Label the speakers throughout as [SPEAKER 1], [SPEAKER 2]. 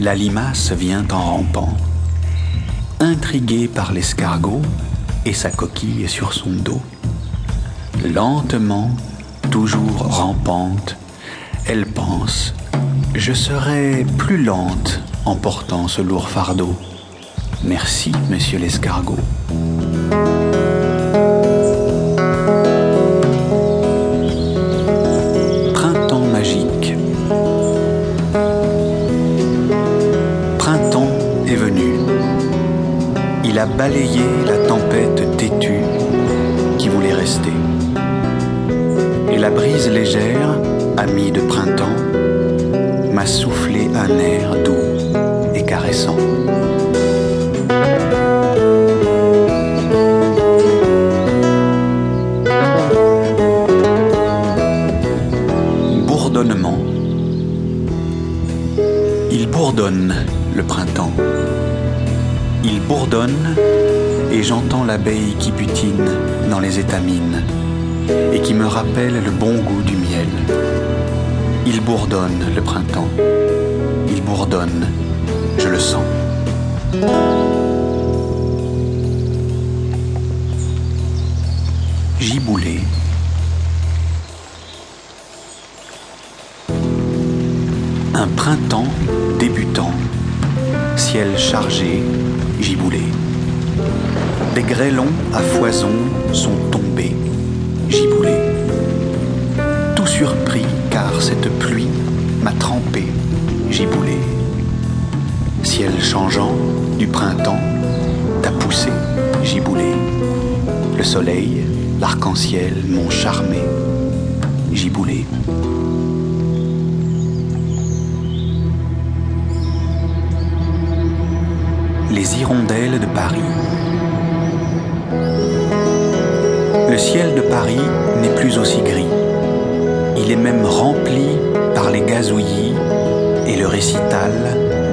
[SPEAKER 1] La limace vient en rampant, intriguée par l'escargot et sa coquille sur son dos. Lentement, toujours rampante, elle pense Je serai plus lente en portant ce lourd fardeau. Merci, monsieur l'escargot. Balayer la tempête têtue qui voulait rester. Et la brise légère, amie de printemps, m'a soufflé un air doux et caressant. Bourdonnement. Il bourdonne le printemps. Il bourdonne et j'entends l'abeille qui butine dans les étamines et qui me rappelle le bon goût du miel. Il bourdonne le printemps, il bourdonne, je le sens. Giboulé. Un printemps débutant, ciel chargé, giboulé. Des grêlons à foison sont tombés, giboulés. Tout surpris car cette pluie m'a trempé, giboulé. Ciel changeant du printemps t'a poussé, giboulé. Le soleil, l'arc-en-ciel m'ont charmé, giboulé. De Paris. Le ciel de Paris n'est plus aussi gris. Il est même rempli par les gazouillis et le récital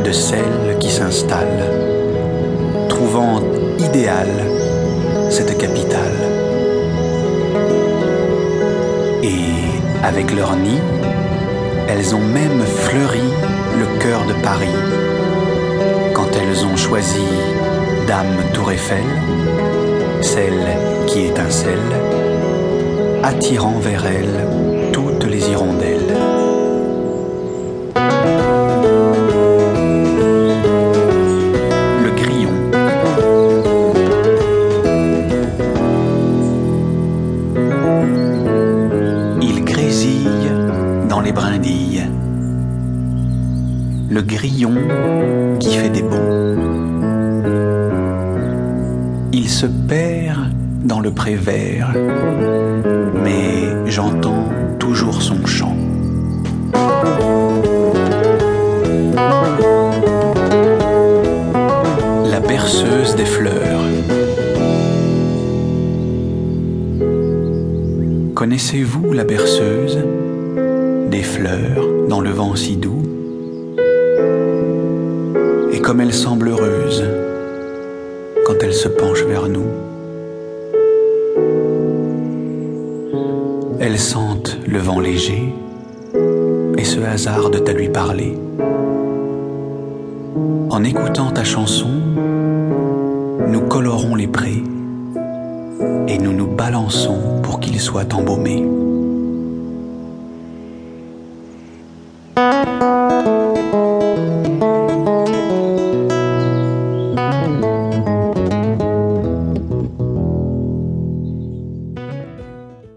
[SPEAKER 1] de celles qui s'installent, trouvant idéale cette capitale. Et avec leur nid, elles ont même fleuri le cœur de Paris elles ont choisi Dame Tour Eiffel, celle qui étincelle, attirant vers elle toutes les hirondelles. Le grillon. Il grésille dans les brindilles. Le grillon qui fait des bons. Il se perd dans le pré vert, mais j'entends toujours son chant. La berceuse des fleurs. Connaissez-vous la berceuse des fleurs dans le vent si doux? Et comme elle semble heureuse quand elle se penche vers nous. Elles sentent le vent léger et se hasardent à lui parler. En écoutant ta chanson, nous colorons les prés et nous nous balançons pour qu'ils soient embaumés.